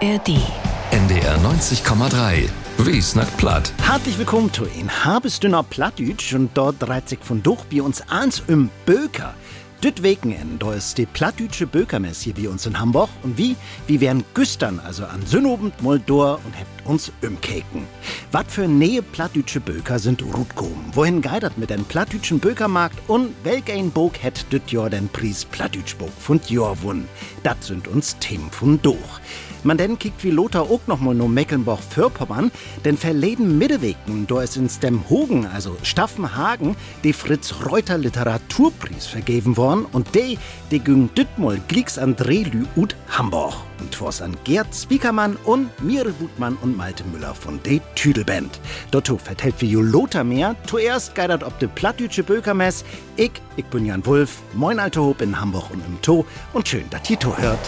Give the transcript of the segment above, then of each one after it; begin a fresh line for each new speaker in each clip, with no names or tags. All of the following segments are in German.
ARD.
NDR 90,3. Wie snackt platt?
Herzlich willkommen zu in Habesdünner Plattdütsch und dort dreht sich von durch bei uns eins im Böker. Düt Weken da ist die plattdütsche Bökermess hier bei uns in Hamburg und wie, wie wären Güstern, also an Sünnobend Moldor und hebt uns umkeken. Was für nähe plattdütsche Böker sind Rutkom? Wohin geidert mit den plattdütschen Bökermarkt und welch ein Bog hätt düt Jahr den Preis Plattdütschbog von Jahr wun? Das sind uns Themen von durch. Man denn kickt wie Lothar auch noch mal no Mecklenburg-Vorpommern, denn verleden Mittewegen, da ist ins dem Hogen, also Staffenhagen, die Fritz Reuter Literaturpreis vergeben worden und de, de güng Düttmol Glicks André Lü ut Hamburg. Und was an Gerd Spiekermann und Mire Gutmann und Malte Müller von de Tüdelband. Dort vertellt wie Lothar mehr, zuerst geidert ob de plattdütsche Bökermess, ich, ich bin Jan Wulf, moin alte Hob in Hamburg und im To und schön, dass ihr to hört.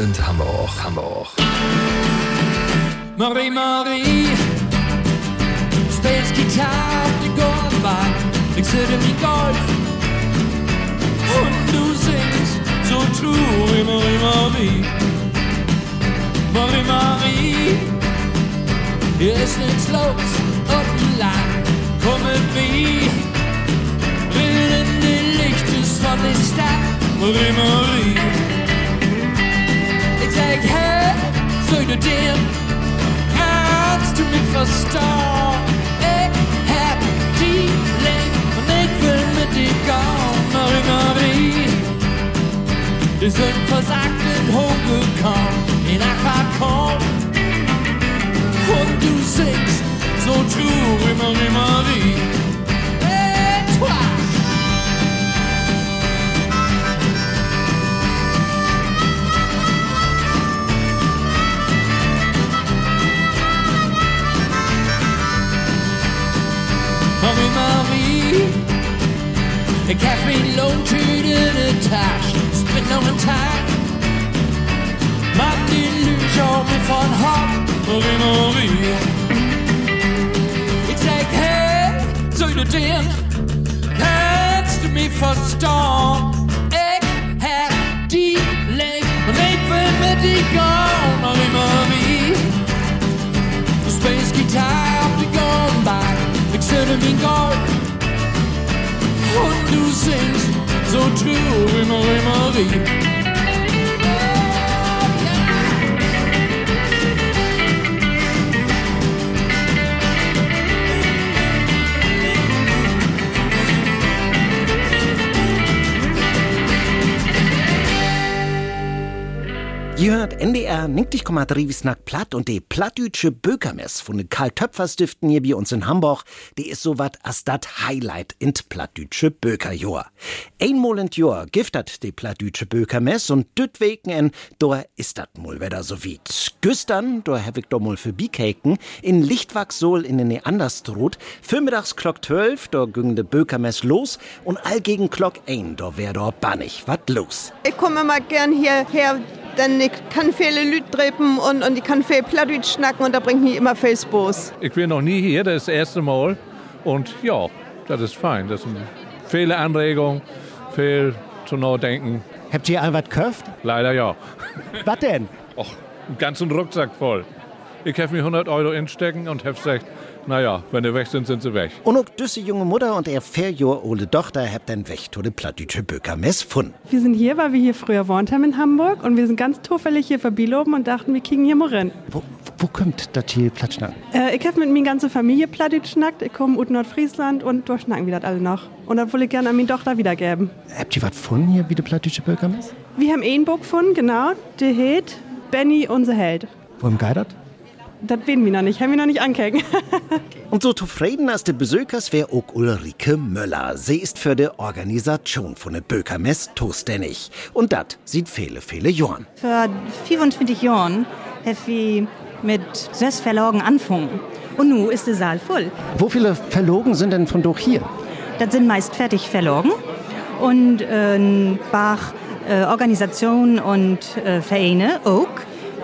Sind Hamburg? Hamburg.
Marie, Marie, speelt gitaar op de golfbaan. Ik zit in die golf und du singst so true, Marie, Marie. Marie, Marie, hier ist nichts los und lang. Komm mit mir, in die Lichtes von der Stadt. Marie, Marie, ik zeg, hey, zul je dir Kannst du mich verstehen? Ich hab die Link und ich will mit dir gehen, Marie Marie. Wir sind versagt in hochgekommen, in Aquacon. Und du singst so true, Marie Marie. Marie, Marie. Ik heb mijn loontje in de tas, spit nog een taak. Maak die illusie me van hart, Marie, Marie. Ik zeg, hey, zul je den? Kannst du mich verstaan? Ik heb die leeg, en ik wil met die gaan, Marie, Marie. De space guitar op de gunback. Ik zit in mijn golf und du singst so true wie Marie Marie.
Hört NDR 90,3 wie Snack platt und die plattdütsche Bökermess von den Karl-Töpfer-Stiften hier bei uns in Hamburg, die ist so wat as dat Highlight in plattdütsche Bökerjahr. Einmal in Jahr giftet die plattdütsche Bökermess und düt wegen en, da ist dat mol wieder so wie. Güstern, da hab ich doch mal für Bikeken, in Lichtwachsol in den Neanderstrut, vormittags Glock 12, da ging de Bökermess los und all gegen Glock 1, da wär da bannig, wat los.
Ich komme immer gern hierher, denn ich kann viele Lüt dreppen und, und ich kann viel Plattdeutsch schnacken und da bringt mich immer viel Spaß.
Ich bin noch nie hier, das ist das erste Mal. Und ja, das ist fein. Das sind viele Anregungen, viel zu nachdenken.
Habt ihr all wat köft?
Leider ja.
Was denn?
Och, einen ganzen Rucksack voll. Ich habe mir 100 Euro instecken und habe gesagt, naja, wenn die weg sind, sind sie weg.
Und auch düsse junge Mutter und ihr Jahr ole Tochter habt den Weg zu de plattdütsche Bökermess fun.
Wir sind hier, weil wir hier früher gewohnt haben in Hamburg und wir sind ganz zufällig hier vorbeiloben und dachten, wir kriegen hier mal rein.
Wo, wo kommt das hier Platschnack?
Äh, ich habe mit meiner ganzen Familie Plattdeutsch schnackt. Ich komme aus Nordfriesland und durchschnacken wir das alle noch. Und das will ich gerne an meine Tochter wiedergeben.
Habt ihr was von hier wie de plattdütsche Bökermess?
Wir haben ein Buch gefunden, genau. Der heißt Benny, unser Held.
Wo im Geidert?
Das wissen wir noch nicht, haben wir noch nicht angeguckt.
Und so zufrieden als de Besökers wär auch Ulrike Möller. Sie ist für die Organisation von der Bökermess zuständig. Und dat sieht viele, viele Jahren.
Vor 25 Jahren habe ich mit sechs Verlagen angefangen. Und nun ist der Saal voll.
Wo viele Verlogen sind denn von doch hier?
Das sind meist fertig Verlagen. Und äh, ein paar äh, Organisationen und äh, Vereine auch,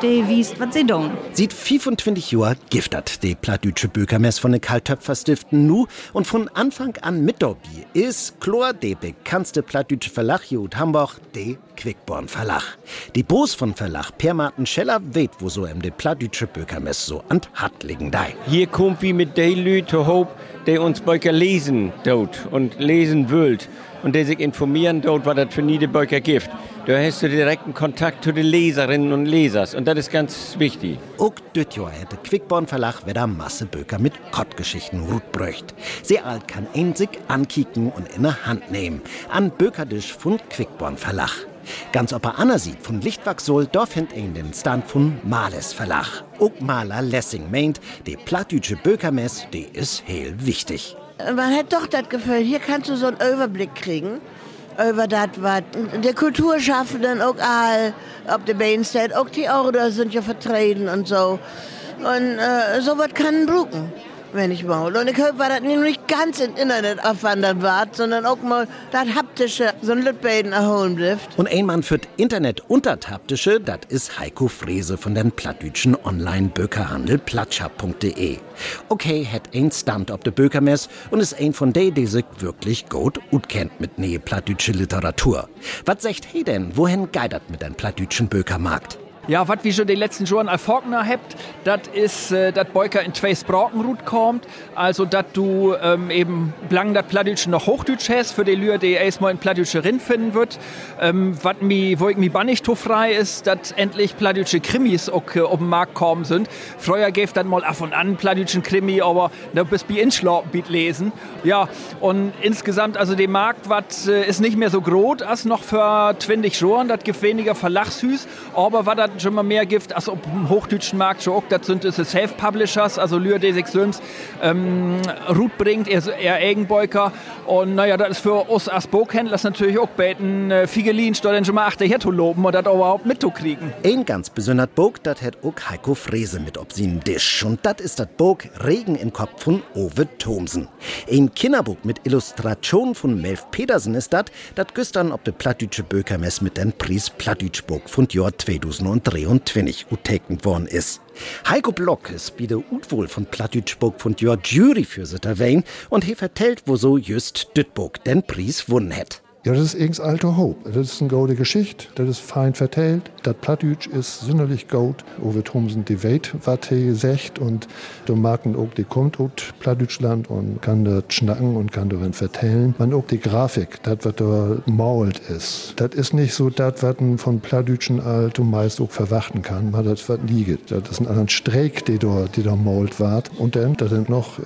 die wiest, was sie tun.
Sieht 25 Jahre giftet die plattdütsche Bökermess von den Kaltöpferstiften nu und von Anfang an mit dabei ist Chlor de bekannteste plattdütsche Verlag hier in Hamburg, de Quickborn Verlag. Die Boos von Verlag Per Martin Scheller weht, wo so em de plattdütsche Bökermess so an hat liegen dei.
Hier kommt wie mit den Leuten hoop, die uns Böcker lesen dort und lesen wollt und die sich informieren dort, was das für niede Böcker gibt. Da hast du direkten Kontakt zu den Leserinnen und Lesers und das ist ganz wichtig.
Auch Jahr hätte Quickborn Verlag wieder Masse Böker mit Kottgeschichten rutbröcht. Sehr alt kann ein sich ankicken und in der Hand nehmen. An Bökerdisch von Quickborn Verlag. Ganz ob er Anna sieht von Lichtwachsol, da findet ihn den Stand von Males Verlag. Auch Maler Lessing meint, die plattdütsche Bökermess, die ist heel wichtig.
Man hat doch das Gefühl, hier kannst du so einen Überblick kriegen über das, was der Kulturschaffenden auch all auf der Mainstate, auch die Order sind ja vertreten und so. Und äh, sowas kann bruken, wenn ich mal. Und ich hoffe, dass nicht ganz im Internet aufwandert war, sondern auch mal das haptische, so ein Lütbeiden erholen bleibt.
Und ein Mann für Internet und das haptische, das ist Heiko Frese von den plattdütschen Online-Bökerhandel platschab.de. Okay, hat ein Stand auf der Bökermess und ist ein von denen, die sich wirklich gut und kennt mit nähe plattdütsche Literatur. Was sagt hey denn, wohin geidert mit den plattdütschen Bökermarkt?
Ja, was wie schon die letzten Jahren Faulkner habt, das ist, äh, dass Beuker in zwei Sprachen rut kommt. Also, dass du ähm, eben lang das Plattdütsche noch Hochdütsch hast, für die Lüre, die erstmal in Plattdütsche Rind finden wird. Ähm, was mi, wo ich mi bannig frei ist, dass endlich Plattdütsche Krimis auch äh, auf den Markt kommen sind. Früher gäbe dann mal ab und an Plattdütschen Krimi, aber da bist wie inschlaupen biet lesen. Ja, und insgesamt, also der Markt wat, äh, ist nicht mehr so groß als noch für 20 Jahren. Das gibt weniger Verlagshüs, aber was schon mal mehr gibt, als ob im hochdeutschen Markt schon auch, das sind es Self-Publishers, also Lühr D6 Films, ähm, Ruth bringt, er, er Eigenbeuker. Und naja, das ist für uns als Buchhändler natürlich auch beten, äh, Figelin, dann schon mal achter zu loben und das überhaupt mitzukriegen.
Ein ganz besonders Bog, das hat auch Heiko Frese mit ob sie Tisch. Und das ist das Bog Regen im Kopf von Ove Thomsen. Ein Kinderbuch mit Illustration von Melf Petersen ist das, das gestern ob de Plattdütsche Bökermess mit den Preis Plattdütschbuch von Jahr 2023 utekend worden ist. Heiko Block ist wieder Utwohl von Plattdütschburg von Jahr Jury für Sitterwein und he vertellt, wo so just Dütburg den Preis wunnen hat.
Ja, das ist irgends alte Hope. Das ist eine gute Geschichte, das ist fein vertellt. Das Plattdütsch ist sonderlich gut. Ove Thomsen die Welt, was er. Und du magst auch, die kommt aus Plattdütschland und kann das schnacken und kann darin vertellen. Man auch die Grafik, das, was da mault ist. Das ist nicht so das, was man von Plattdütschen alt und meist auch verwachten kann, weil das was liegt. Das ist ein anderer Streik, die da, die da mault ward. Und dann, da dann noch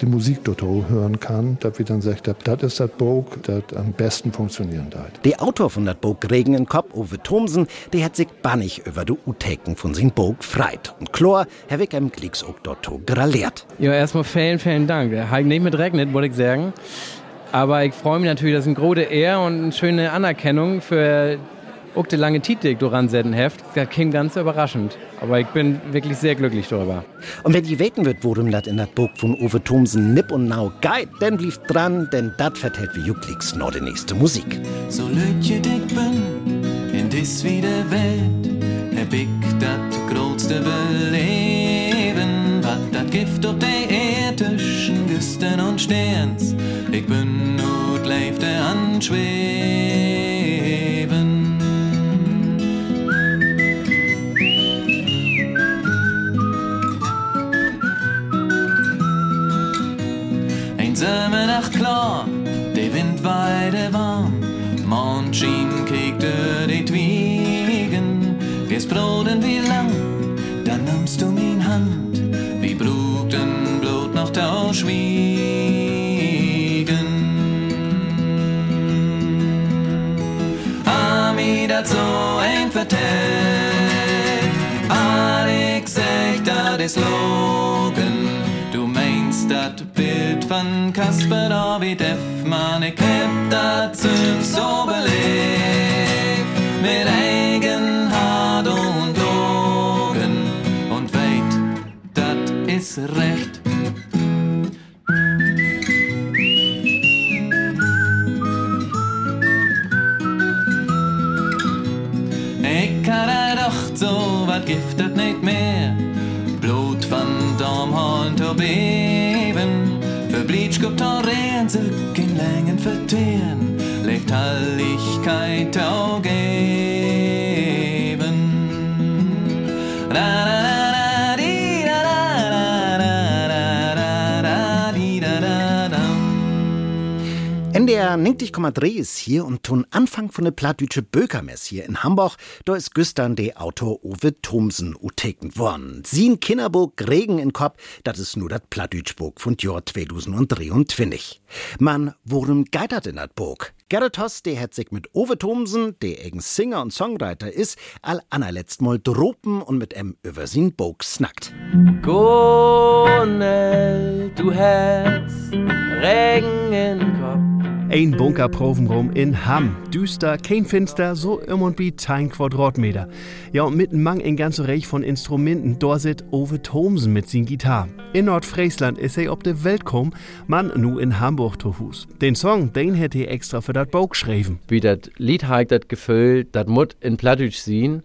die Musik dort hören kann, dass wir dann sagt, das ist das Buch, das am besten funktionieren hat.
Der Autor von dat Buch Regen in Kopf, Uwe Thomsen, der hat sich bannig über die Uteken von sin Buch freit. Und Chlor, Herr Wick im Klicks auch dort graliert.
Ja, erstmal vielen, vielen Dank. Habe ich nicht mit regnet, wollte ich sagen. Aber ich freue mich natürlich, das ist eine große Ehre und eine schöne Anerkennung für auch die lange Titel, die du ransetzen heft. Das klingt ganz überraschend. Aber ich bin wirklich sehr glücklich darüber.
Und wenn die weten wird, worum das in dat Buch von Uwe Thomsen nipp und nau geit, dann blieb dran, denn dat vertellt wie Juckliks noch die nächste Musik.
So lütje dick bin in dis wieder Welt, hab ich dat größte Beleben, wat dat Gift auf der Erde zwischen Güsten und Sterns. Ich bin nur leifte anschweben. Vertellt, Alex echt dat is logen, du meinst dat Bild von Kasper David F. Man, ich hab Zünd so belebt, mit eigen Hart und Logen und weit, dat is recht. Bleach gibt er Rehen, sich in Längen verteeren. Lebt Heiligkeit auch
NDR 90,3 ist hier und tun Anfang von der plattdütsche Bökermess hier in Hamburg. Da ist gestern der Autor Uwe Thomsen uteken worden. Sien Kinderburg Regen in Kopf, das ist nur das Plattdütschburg von Jahr 2023. Man, worum geitert in dat Burg? Gerrit Hoss, der hat sich mit Uwe Thomsen, der eigen Singer und Songwriter ist, all anerletzt mal dropen und mit em über sin Burg snackt.
Gonel, du hast Regen in Kopf.
Ein Bunkerprovenraum in Hamm. Düster, kein Finster, so im und wie 10 Quadratmeter. Ja, und mitten Mang ein ganze Reich von Instrumenten. Da sit Ove Thomsen mit sin Gitarre. In Nordfriesland ist er ob de Welt kom, man nu in Hamburg zu Hus. Den Song, den hätte er extra für dat Bauch geschrieben.
Wie das Lied hat das Gefühl, das mut in Plattdeutsch sehen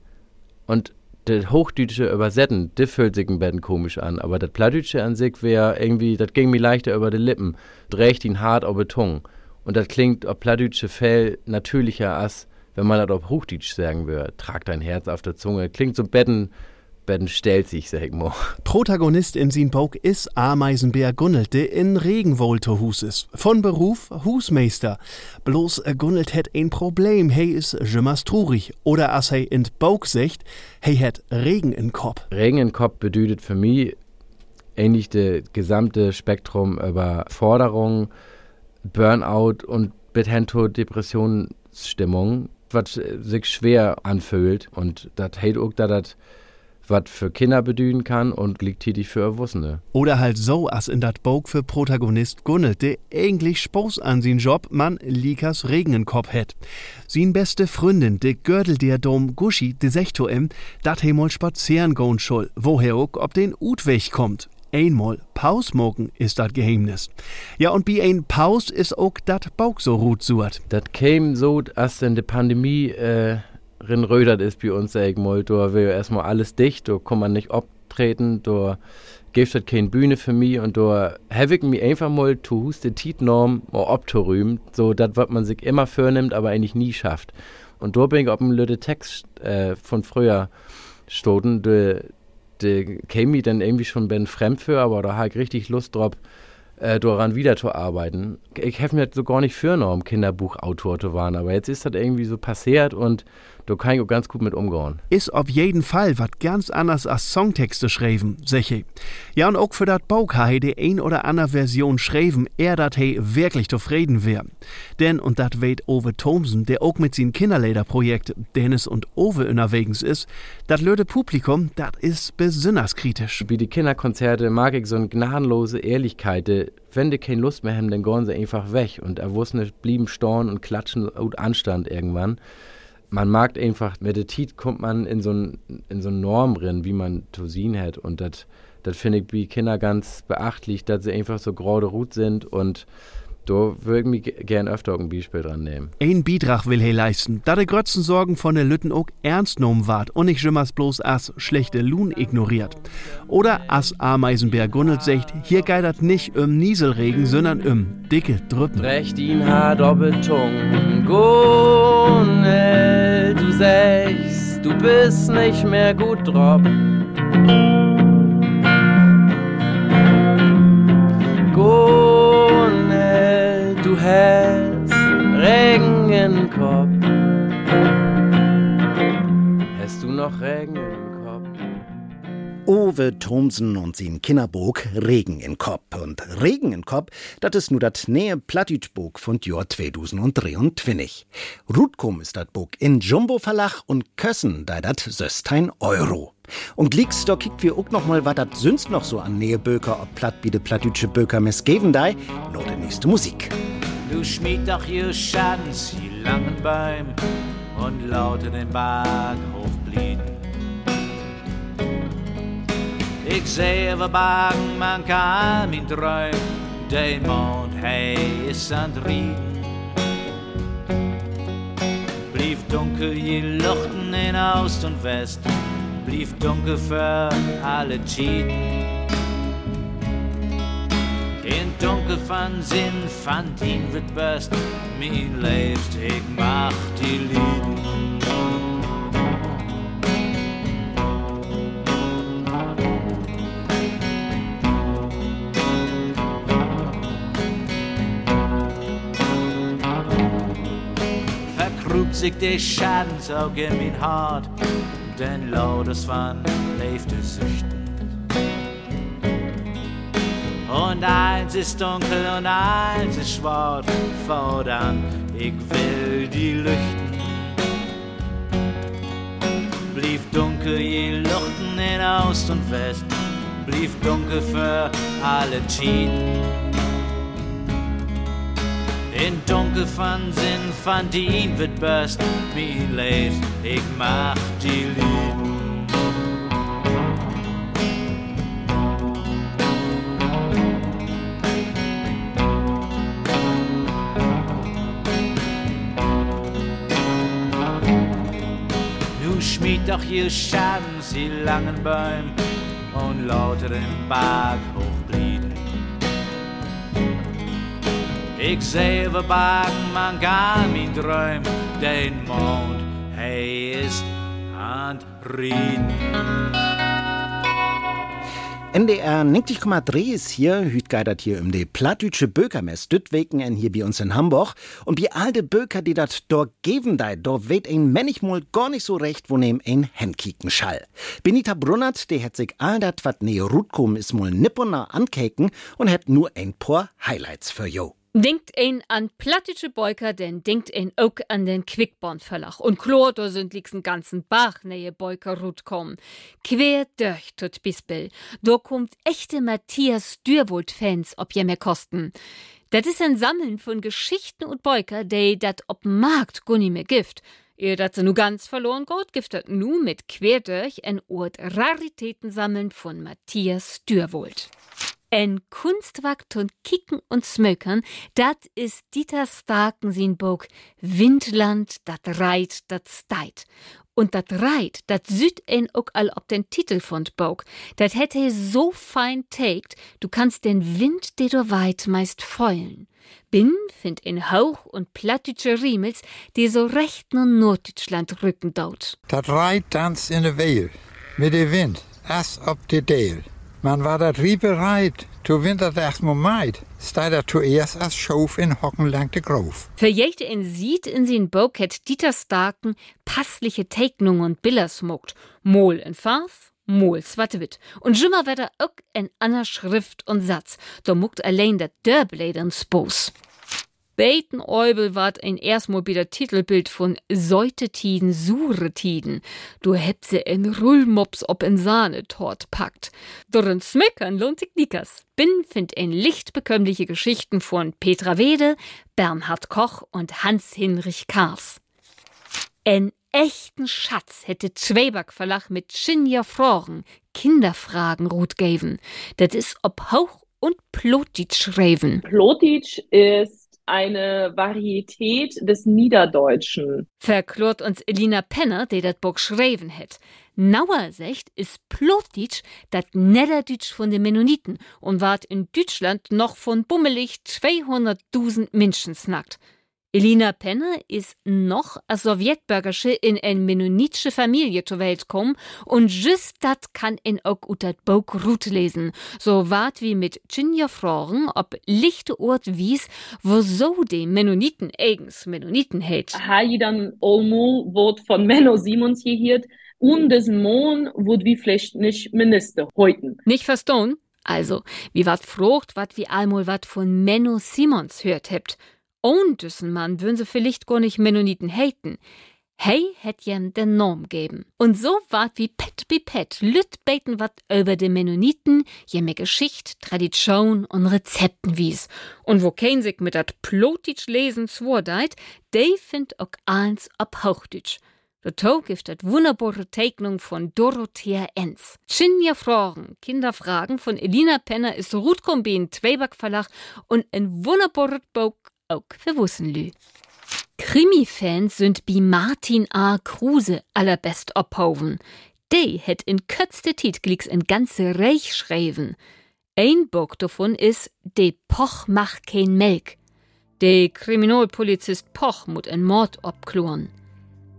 und das Hochdeutsche übersetzen, das fühlt sich ein bisschen komisch an. Aber das Plattdeutsche an sich wäre irgendwie, das ging mir leichter über die Lippen. Dreht ihn hart auf die Zunge. Und das klingt auf Plattdeutsche Fell natürlicher als, wenn man das auf Hochdeutsch sagen würde. Trag dein Herz auf der Zunge. Klingt so betten, betten stellt sich, sag ich mal.
Protagonist in sin Bauch ist Ameisenbär Gunnelt, der in Regenwohl zu Hus ist. Von Beruf Husmeister. Bloß äh, Gunnelt hat ein Problem. Hey is jemals traurig. Oder as hey in Bauch secht, hey hat Regen in Kopf.
Regen in Kopf bedeutet für mich ähnlich das gesamte Spektrum über Forderungen, Burnout und bis hin zur Depressionsstimmung, was sich schwer anfühlt. Und das heißt auch, dass das was für Kinder bedienen kann und gleichzeitig für Erwachsene.
Oder halt so, als in dat Bauch für Protagonist Gunnelt, der eigentlich Spaß an sin Job, man Likas Regen in Kopf hat. Sin beste Freundin, de Gördel der Dom Guschi, de Sechto em, dat he mal spazieren gehen soll, woher auch ob den Utweg kommt. Einmal Paus mogen ist dat Geheimnis. Ja, und wie ein Paus ist auch dat Bauch so gut suert.
Das käme so, als denn die Pandemie äh, rinrödert ist bei uns, sag ich mal. Da wäre erstmal alles dicht, da kann man nicht abtreten, da gibt es keine Bühne für mich und da habe ich mich einfach mal zu Hus die Titnorm mal abzurühmen. So, das, was man sich immer vornimmt, aber eigentlich nie schafft. Und da bin ich auf dem Lütte Text äh, von früher stoten, de, de käme mir dann irgendwie schon ben fremd für, aber da habe ich richtig Lust drauf, äh, daran wieder zu arbeiten. Ich habe mir das so gar nicht vorgenommen, Kinderbuchautor zu werden, aber jetzt ist das irgendwie so passiert und da kann ich ganz gut mit umgehen.
Ist auf jeden Fall wat ganz anders als Songtexte schreiben, seche. Ja, und auch für dat Bauch ha he die ein oder andere Version schreiben, er dat he wirklich zufrieden wär. Denn, und dat weht Ove Thomsen, der auch mit sin Kinderlederprojekt Dennis und Ove unterwegs ist, dat löde Publikum, dat ist besonders kritisch.
Wie die Kinderkonzerte mag ich so eine gnadenlose Ehrlichkeit. de- Wenn die keine Lust mehr haben, dann gehen sie einfach weg. Und Erwachsene blieben storn und klatschen und Anstand irgendwann. Man mag einfach, mit der Tiet kommt man in so ein, in so Norm drin, wie man sehen hat. Und das finde ich bei Kinder ganz beachtlich, dass sie einfach so gerade Rut sind und da würde ich mich ge- gern öfter auch ein Beispiel dran nehmen.
Ein Beitrag will he leisten, da de Grötzen Sorgen von der Lütten auch ernst genommen ward und nicht schimmers bloß as schlechte Lohn ignoriert. Oder as Ameisenbär Gunnelt sagt, hier geidert nicht um Nieselregen, sondern um dicke Drüppen.
Recht ihn hat Doppeltung. Gonel, du sagst, du bist nicht mehr gut drauf. Gonel, hast Regen im Kopf. Hast du noch Regen im Kopf?
Ove Thomsen und sin Kinderburg Regen in Kopf. Und Regen in Kopf, dat is nu dat nähe Plattdütschburg von Jahr 2023. Rutkum ist dat Burg in Jumbo Verlag und Kössen, da dat söstein Euro. Und glicks, da kickt wir auch noch mal, wat dat sonst noch so an Näheböker ob Platt de Plattdütsche Böker mess geben dei, nur de nächste Musik.
Du schmied doch ihr Schanz, die langen Beim und lauter den Bahnhof blieben. Ich sehe wir Bagen, man kann ihn träumen, der Mond, hey, ist an Rieden. Blieb dunkel, je Luchten in Ost und West,
blieb dunkel für alle Cheaten. Dunkel van Sinn fand ihn wird best, mein lebst, ich mach die Lieden. Vergrub sich der Schadensauge in mein Hart, denn lautes Wann lebte süchten. Und eins ist dunkel und eins ist schwarz, fordern, ich will die Lüchten. Blieb dunkel je Luchten in Ost und West, blieb dunkel für alle Cheaten. In dunkel van Sinn van dien wird best, wie leeft, ich mach die Lieben. Doch je Schaden, sie langen Bäume und lauter im Berg hochblieben. Ich sehe wir Bagen, man gar mein Träum, den Mond, hey, ist an Rieden.
NDR 90,3 ist hier, hüt geidert hier um die plattdütsche Bökermess, Düttweken en hier bei uns in Hamburg. Und wie alte Böker, die dat dort geben dei, dort weht ein manchmal gar nicht so recht, wo nehm ein Henkiken schall. Benita Brunnert, die hat sich all dat, wat ne Rutkum is mol nipponer ankeken und hat nur ein paar Highlights für jo.
Denkt ein an plattische Beuker, denn denkt ein auch an den Quickborn-Verlag. Und klar, da sind lieg's einen ganzen Bach nähe Beuker Rut kommen. Quer durch tot Bispel. Da kommt echte Matthias Dürwold-Fans, ob je mehr kosten. Das ist ein Sammeln von Geschichten und Beuker, die dat ob Markt gunni mehr gift. Ihr dat sie nu ganz verloren geht, giftet nu mit quer durch ein Ort Raritäten sammeln von Matthias Dürwold. Ein Kunstwerk von Kicken und Smökern, dat is Dieter Starken Windland, dat reit, dat steit. Und dat reit, dat süd en ook all ob den Titel von Bog. Dat hätte so fein tagt, du kannst den Wind, der du weit meist feulen. Bin find in Hauch und plattdütsche Riemels, die so recht nur Norddeutschland rücken daut.
Dat reit dans in de Weel, mit de Wind, as op de Deel. Man war dat riepe reit, to wind dat echt mal meid, stei dat zuerst als Schof in Hocken lang de Grof.
Jede in sieht in sin Bog het Dieter Starken passliche Teiknungen und Bilder smuckt. Mol in Farf, Mol Swattewit. Und jimmer wird auch in einer Schrift und Satz. Da muckt allein der Dörblädern Spos. Beten Eubel ward ein erstmal wieder Titelbild von Säutetiden, Suretiden. Du heb se in Rullmops ob in Sahne tort packt. Dorren Smeckern lohnt sich nikas. Bin find ein lichtbekömmliche Geschichten von Petra Wede, Bernhard Koch und Hans-Hinrich Kars. En echten Schatz hätte Schweberg Verlag mit Schinja Froren Kinderfragen rut geben. Das is ob Hauch und Plotitsch schreiben.
Plotitsch ist eine Varietät des Niederdeutschen.
Verklort uns Elina Penner, die dat Buch schreiben het. Nauer Sicht ist Plotitsch dat Niederdütsch von den Mennoniten und ward in Deutschland noch von bummelig 200.000 Menschen snackt. Elina Penner ist noch als Sowjetbürgersche in en mennonitische Familie zur Welt kommen und just dat kann in auch utat Bok Ruth lesen. So wart wie mit Chinja Froren ob lichte Ort wies, wo so die Mennoniten eigens Mennoniten hält.
Hai dann Olmo wird von Menno Simons hier und des Mohn wird wie vielleicht nicht Minister heute.
Nicht verstehen? Also, wie wat frucht, wat wie einmal wat von Menno Simons hört hebt. Und dessen Mann würden sie vielleicht gar nicht Mennoniten haten. Hey hätt jem den Norm geben. Und so ward wie Pet wie Pet lüt beten wat über de Mennoniten, jemme Geschicht, Tradition und Rezepten wies. Und wo kein sich mit dat Plotitsch lesen zwordeit, de find auch eins ab Hauchdütsch. Der gibt dat wunderbare Teichnung von Dorothea Enz. Chinja Fragen, Kinderfragen von Elina Penner ist Rutkombin Tweberg Verlag und ein wunderbares Buch auch für Wussenlü. Krimi-Fans sind wie Martin A. Kruse allerbest abhoven. Die het in kürzte Tit glicks in ganze Reich schreiben. Ein Bock davon is, de Poch macht kein Melk. De Kriminalpolizist Poch mut en Mord abkloren.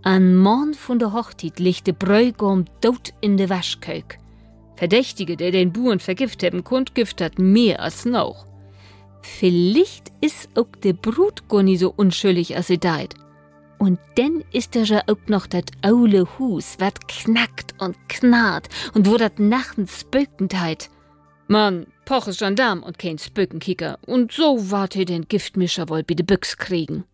An Morn von der Hochtit liegt de Bräugum dot in de Waschkök. Verdächtige, der den Buren vergift haben, kund gift hat mehr als noch. Vielleicht ist auch de Brut gar nie so unschuldig, als sie deit. Und dann ist da ja auch noch dat aule Hus, wat knackt und knarrt und wo dat nachtens spökendheit. Mann, Poch ist Gendarm und kein Spökenkicker und so wart ihr den Giftmischer wohl de Büchs kriegen.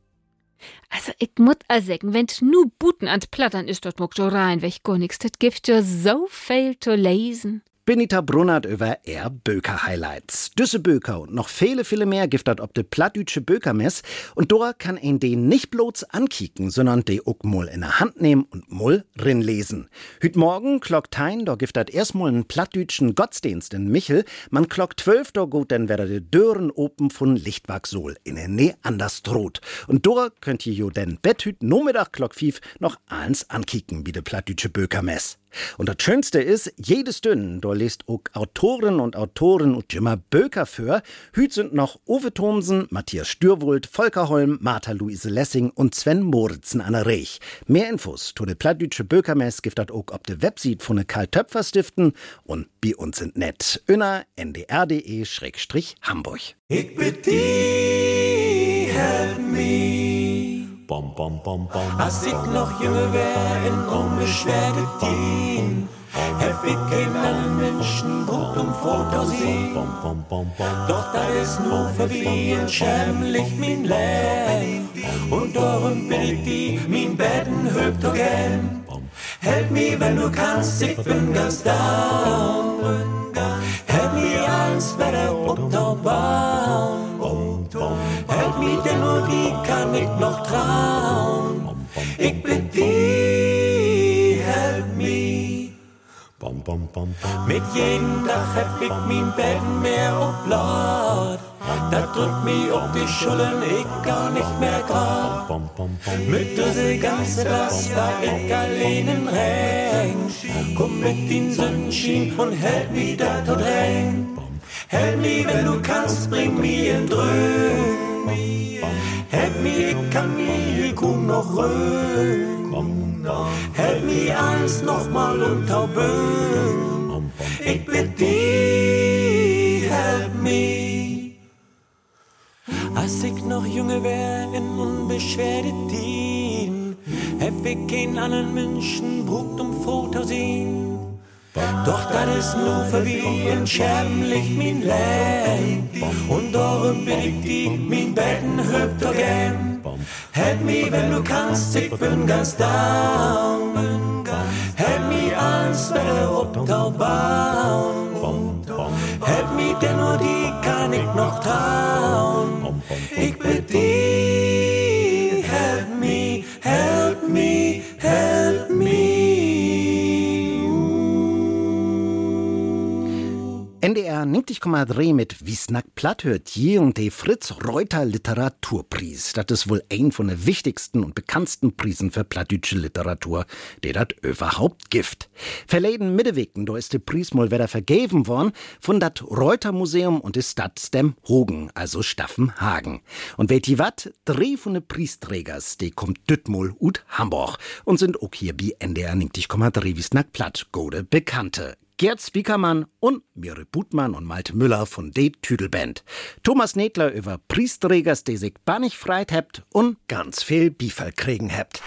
Also ich muss sagen, wenn nu Buten an Plattern ist dort muck rein, welch gar nix, dat Gift ja so viel zu lesen.
Benita Brunnert über er Böker Highlights. Düsse Böker und noch viele, viele mehr giftet ob de plattdütsche Bökermess. Und Dora kann ihn den nicht bloß ankicken, sondern de auch mal in der Hand nehmen und mal rinlesen. Hüt morgen klockt ein, da giftet erstmal einen plattdütschen Gottesdienst in Michel. Man klockt zwölf, da gut, dann werde de Dören open von Lichtwachsol in der Nähe anders droht. Und Dora könnt ihr jo den Betthüt no Mittag klock fief noch eins ankicken, wie de plattdütsche Bökermess. Und das Schönste ist, jedes Dünn, da liest auch Autoren und Autoren und immer Böker für. Hüt sind noch Uwe Thomsen, Matthias Stürwold, Volker Holm, Martha Luise Lessing und Sven Moritzen an der Reich. Mehr Infos zu de plattdütsche Bökermess gibt dat auch auf de Website von de Karl Töpfer Stiften und bei uns sind nett. Öner ndr.de-hamburg.
Ich bitte help me.
Bom, bom, bom, bom.
Als ik nog jünger wär in unbeschwerte Tien, hef ich keinen anderen Menschen Brot und Foto sehen. Doch da ist nur verwiehen, schämlich mein Leben. Und darum bin ich die, mein Betten hübt gern. Help me, wenn du kannst, ich bin ganz down. Help me, alles wieder unterbauen. Help me, denn nur die kann ich noch Mit jedem Tag hab ich mein Bett mehr oblaut. Da drückt mich auf die Schultern, ich gar nicht mehr grad. Mit diese ganze Last war ich allein im Regen. Komm mit den Sonnenschein und help me da tot rein. Help me, wenn du kannst, bring mir in Dröhn. Help me, ich kann mir kaum noch röhn. Help me, eins nochmal unterböhn. Ich bitte die, help me. Als ich noch junge wär in unbeschwerte Tien, hab ich keinen anderen Menschen brucht um Foto sehen. Doch das ist nur verwiehen, schämlich mein Leben. Und darum bin ich die, mein Betten hübt gern. Help me, wenn du kannst, ich bin ganz down. Help me, alles wieder obtaubauen. Help me, denn nur die kann ich noch trauen. Ich bitte
20,3 mit Wiesnack Platt hört je und de Fritz Reuter Literaturpreis. Das ist wohl ein von den wichtigsten und bekanntesten Prisen für plattdütsche Literatur, der dat überhaupt gibt. Verleden Mittewegen, da ist de Preis mal wieder vergeben worden von dat Reuter Museum und ist dat Stem Hogen, also Staffenhagen. Und weet je wat? Drei von de Priesträgers, de kommt Düttmol ut Hamburg und sind auch hier bi NDR 90,3 Wiesnack Platt, gode Bekannte. Gerd Spiekermann und Mire Butmann und Malte Müller von de Tüdelband. Thomas Nedler über Priesträgers, die sich bannig freit hebt und ganz viel Beifall kriegen hebt.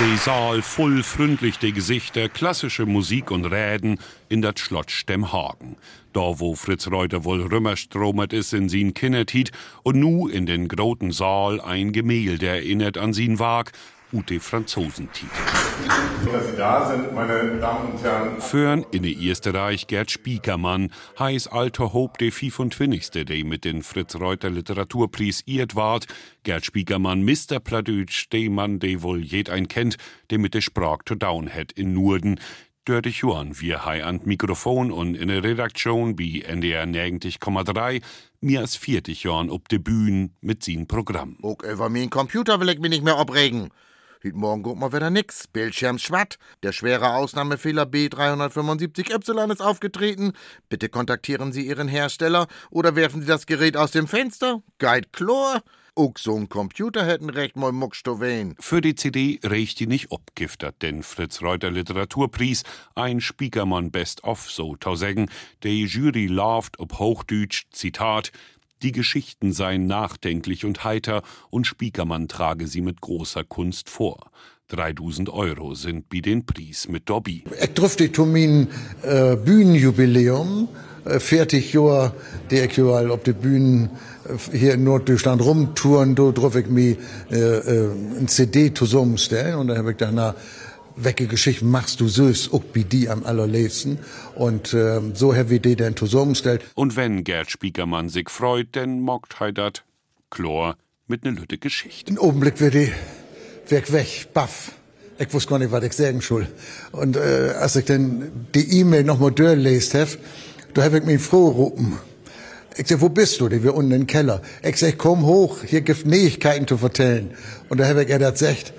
Die Saal voll freundlich die Gesichter, klassische Musik und Reden in dat Schlott Stemmhagen. Da wo Fritz Reuter wohl rümmerstromert ist in sin Kindertiet und nu in den groten Saal ein Gemälde erinnert an sin Wag, Ute Franzosentiet.
Schön, dass Sie da sind, meine Damen und Herren.
Fürn in der Erste Reich Gerd Spiekermann, heiß alter Hob de 25. der mit den Fritz Reuter Literaturpreis iert ward. Gerd Spiekermann, Mr. Pladütsch, de Mann, de wohl jed ein kennt, der mit der Sprach to down het in Nurden. Dörte Johann, wir hei an Mikrofon und in der Redaktion wie NDR 90,3, mir als 40 Jahren ob de Bühnen mit sin Programm.
Auch über meinen Computer will ich mich nicht mehr abregen.
Heute Morgen guckt mal wieder nix. Bildschirm schwatt. Der schwere Ausnahmefehler B375Y ist aufgetreten. Bitte kontaktieren Sie Ihren Hersteller oder werfen Sie das Gerät aus dem Fenster. Guide Chlor. Auch so ein Computer hätten recht mal Muckstowen.
Für die CD reicht die nicht abgiftert, denn Fritz Reuter Literaturpreis, ein Spiekermann Best of, so tausägen. Die Jury lauft ob Hochdeutsch, Zitat, die Geschichten seien nachdenklich und heiter und Spiekermann trage sie mit großer Kunst vor. 3000 Euro sind wie den Preis mit Dobby.
Ich trifft zu mein äh, Bühnenjubiläum. Äh, 40 Jahre, der ich überall auf Bühnen äh, hier in Norddeutschland rumtouren, da drauf ich mir äh, äh, ein CD zusammenstellen und dann habe ich danach welche Geschichten machst du süß, auch wie die am allerliebsten. Und ähm, so habe ich die dann zusammengestellt.
Und wenn Gerd Spiekermann sich freut, denn mockt he dat Chlor mit ne lütte Geschichte.
Ein Augenblick wird die weg, weg, baff. Ich wusste gar nicht, was ich sagen soll. Und äh, als ich dann die E-Mail noch mal durchgelesen habe, da habe ich mich froh rufen. Ich sag, wo bist du? Die wir unten im Keller. Ich sag, komm hoch, hier gibt Neuigkeiten zu vertellen. Und da habe ich er das gesagt.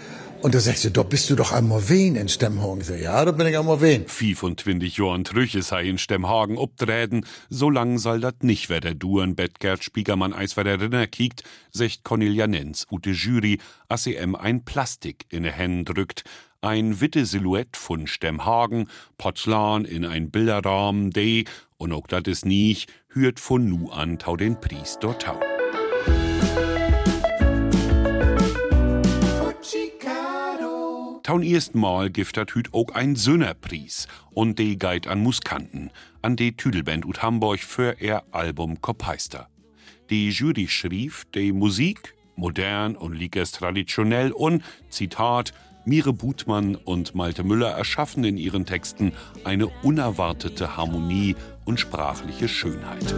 Und da sagst du, da bist du doch am Morwen in Stemmhagen. Sag, ja, da bin ich am Morwen.
25 Jahren Trüche sei in Stemmhagen obträden, so lang soll dat nicht wer duren Bett Gerd Spiegermann eis wer der Rinner kiekt, secht Cornelia Nenz, ute Jury, em ein Plastik in de Händen drückt, ein witte Silhouette von Stemmhagen, Porzellan in ein Bilderrahmen, de, und auch dat is nicht, hürt von nu an tau den Priest dort tau. Taun ersten Mal giftet hüt auch ein Sünnerpries und de geit an Muskanten, an de Tüdelband ut Hamburg für ihr Album Kopeister. Die Jury schrieb, de Musik, modern und liegers traditionell und, Zitat, Mire Butmann und Malte Müller erschaffen in ihren Texten eine unerwartete Harmonie und sprachliche Schönheit.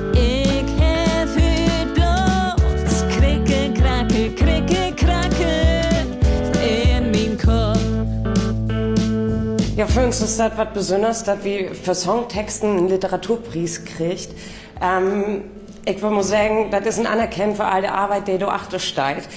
Für uns ist das was Besonderes, dass wir für Songtexten einen Literaturpreis kriegt. Ähm, ich mal sagen, das ist ein Anerkennen für all die Arbeit, die du achter steigt.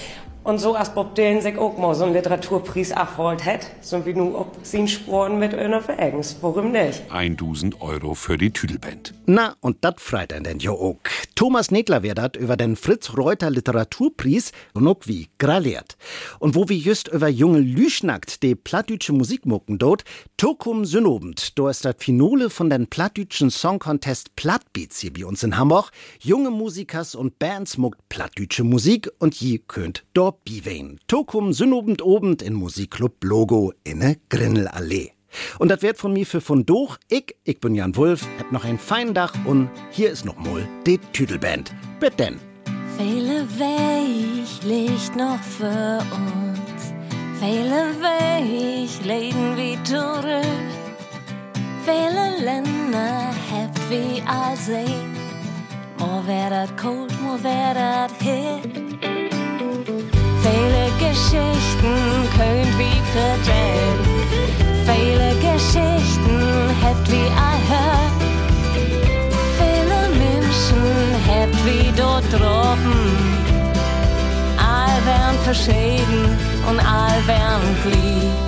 Und so als Bob Dylan sich auch mal so einen Literaturpreis abgeholt hat, so wie nu ob sie Sporen mit einer Verägens. Warum nicht?
1000 Euro für die Tüdelband.
Na, und dat freit ein denn jo auch. Thomas Nedler wär dat über den Fritz Reuter Literaturpreis und auch wie graliert. Und wo wir just über junge Lüschnackt de plattdütsche Musik mucken dort, Tokum Synobend, do ist dat Finale von den plattdütschen Song Contest Plattbeats hier bei uns in Hamburg. Junge Musikers und Bands muckt plattdütsche Musik und je könnt dort biwein. Tokum Synobend obend in Musikclub Logo inne Grindelallee. Und das wird von mir für von Doch. Ich, ich bin Jan Wulff, hab noch ein feinen Dach und hier ist noch mal die Tüdelband. Bitte denn.
Viele Weg liegt noch für uns. Viele Weg legen wir zurück. Viele Länder habt wie all sehen. Mo wär dat kalt, mo wär dat hit. Viele Geschichten könnt wie vertellen. Viele Geschichten habt wie hört. Viele Menschen habt wie dort droben. All werden verschieden und all werden glied.